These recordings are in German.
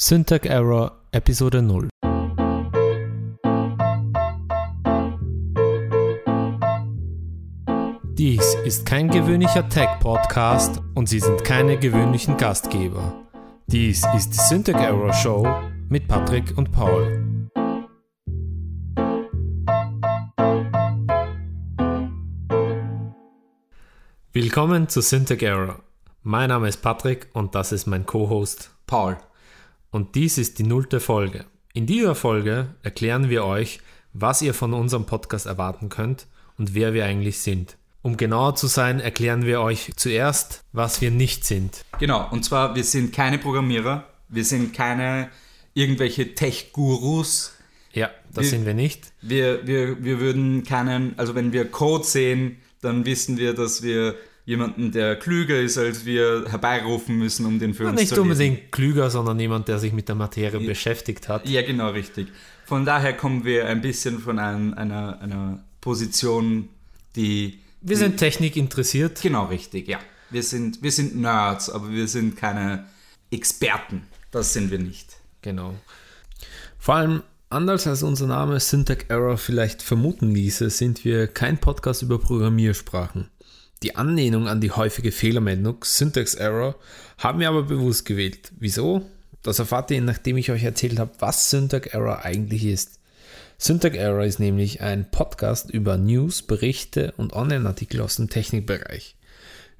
Syntax Error Episode 0 Dies ist kein gewöhnlicher Tech-Podcast und Sie sind keine gewöhnlichen Gastgeber. Dies ist die Syntax Error Show mit Patrick und Paul. Willkommen zu Syntax Error. Mein Name ist Patrick und das ist mein Co-Host Paul. Und dies ist die nullte Folge. In dieser Folge erklären wir euch, was ihr von unserem Podcast erwarten könnt und wer wir eigentlich sind. Um genauer zu sein, erklären wir euch zuerst, was wir nicht sind. Genau, und zwar, wir sind keine Programmierer, wir sind keine irgendwelche Tech-Gurus. Ja, das Wir- sind wir nicht. Wir, wir, wir würden keinen, also wenn wir Code sehen, dann wissen wir, dass wir jemanden, der klüger ist als wir, herbeirufen müssen, um den für uns Nicht zu unbedingt klüger, sondern jemand, der sich mit der Materie beschäftigt hat. Ja, genau, richtig. Von daher kommen wir ein bisschen von ein, einer, einer Position, die... Wir sind Technik interessiert. Genau, richtig, ja. Wir sind, wir sind Nerds, aber wir sind keine Experten. Das sind wir nicht. Genau. Vor allem, anders als unser Name Syntax Error vielleicht vermuten ließe, sind wir kein Podcast über Programmiersprachen. Die Anlehnung an die häufige Fehlermeldung Syntax Error haben wir aber bewusst gewählt. Wieso? Das erfahrt ihr, nachdem ich euch erzählt habe, was Syntax Error eigentlich ist. Syntax Error ist nämlich ein Podcast über News, Berichte und Online-Artikel aus dem Technikbereich.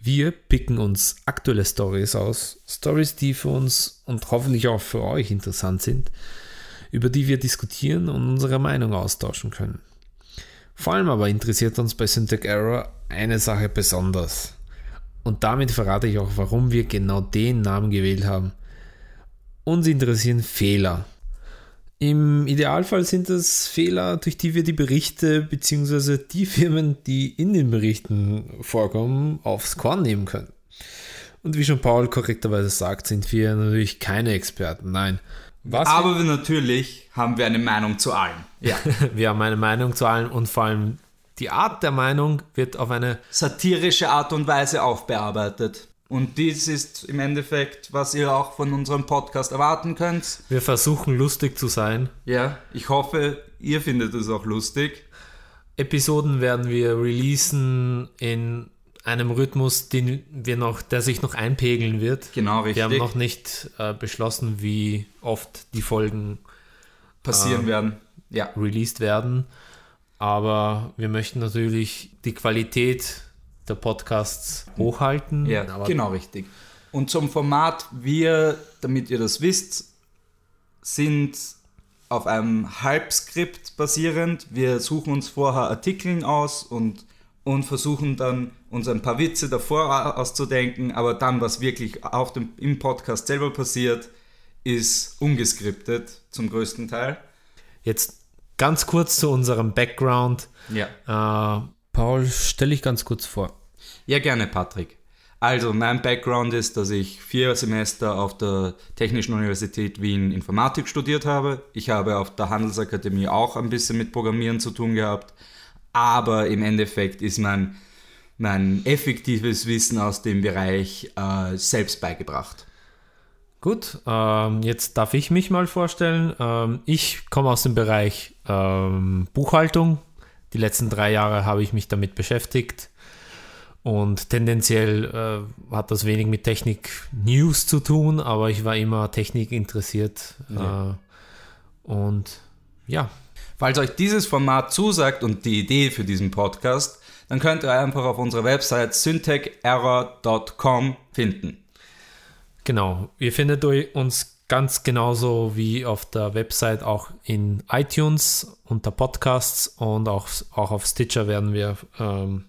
Wir picken uns aktuelle Stories aus, Stories, die für uns und hoffentlich auch für euch interessant sind, über die wir diskutieren und unsere Meinung austauschen können. Vor allem aber interessiert uns bei Syntax Error eine Sache besonders. Und damit verrate ich auch, warum wir genau den Namen gewählt haben. Uns interessieren Fehler. Im Idealfall sind es Fehler, durch die wir die Berichte bzw. die Firmen, die in den Berichten vorkommen, aufs Korn nehmen können. Und wie schon Paul korrekterweise sagt, sind wir natürlich keine Experten. Nein. Was Aber wir natürlich haben wir eine Meinung zu allem. Ja. wir haben eine Meinung zu allen und vor allem die Art der Meinung wird auf eine Satirische Art und Weise aufbearbeitet. Und dies ist im Endeffekt, was ihr auch von unserem Podcast erwarten könnt. wir versuchen lustig zu sein. Ja, ich hoffe, ihr findet es auch lustig. Episoden werden wir releasen in einem Rhythmus, den wir noch, der sich noch einpegeln wird. Genau, richtig. Wir haben noch nicht äh, beschlossen, wie oft die Folgen passieren werden. Ja. released werden. Aber wir möchten natürlich die Qualität der Podcasts hochhalten. Ja, aber genau richtig. Und zum Format, wir, damit ihr das wisst, sind auf einem Halbskript basierend. Wir suchen uns vorher Artikeln aus und, und versuchen dann uns ein paar Witze davor auszudenken, aber dann, was wirklich auf dem, im Podcast selber passiert, ist ungeskriptet zum größten Teil. Jetzt ganz kurz zu unserem Background. Ja. Äh, Paul, stell dich ganz kurz vor. Ja, gerne, Patrick. Also, mein Background ist, dass ich vier Semester auf der Technischen Universität Wien Informatik studiert habe. Ich habe auf der Handelsakademie auch ein bisschen mit Programmieren zu tun gehabt. Aber im Endeffekt ist mein, mein effektives Wissen aus dem Bereich äh, selbst beigebracht. Gut, ähm, jetzt darf ich mich mal vorstellen. Ähm, ich komme aus dem Bereich ähm, Buchhaltung. Die letzten drei Jahre habe ich mich damit beschäftigt. Und tendenziell äh, hat das wenig mit Technik-News zu tun, aber ich war immer Technik interessiert. Ja. Äh, und ja, Falls euch dieses Format zusagt und die Idee für diesen Podcast, dann könnt ihr einfach auf unserer Website syntecherror.com finden. Genau, ihr findet uns ganz genauso wie auf der Website auch in iTunes unter Podcasts und auch, auch auf Stitcher werden wir ähm,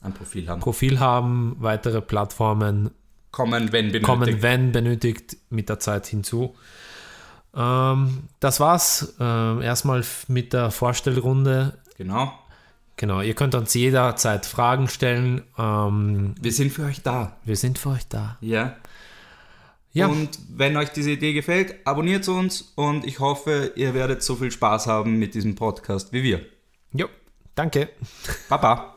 Ein Profil haben. Profil haben. Weitere Plattformen Kommen, wenn benötigt. kommen, wenn benötigt, mit der Zeit hinzu. Ähm, das war's ähm, erstmal mit der Vorstellrunde. Genau. Genau, ihr könnt uns jederzeit Fragen stellen. Ähm, Wir sind für euch da. wir sind für euch da. Ja. Ja, Und wenn euch diese Idee gefällt, abonniert uns und ich hoffe, ihr werdet so viel Spaß haben mit diesem Podcast wie wir. jo, danke. Baba.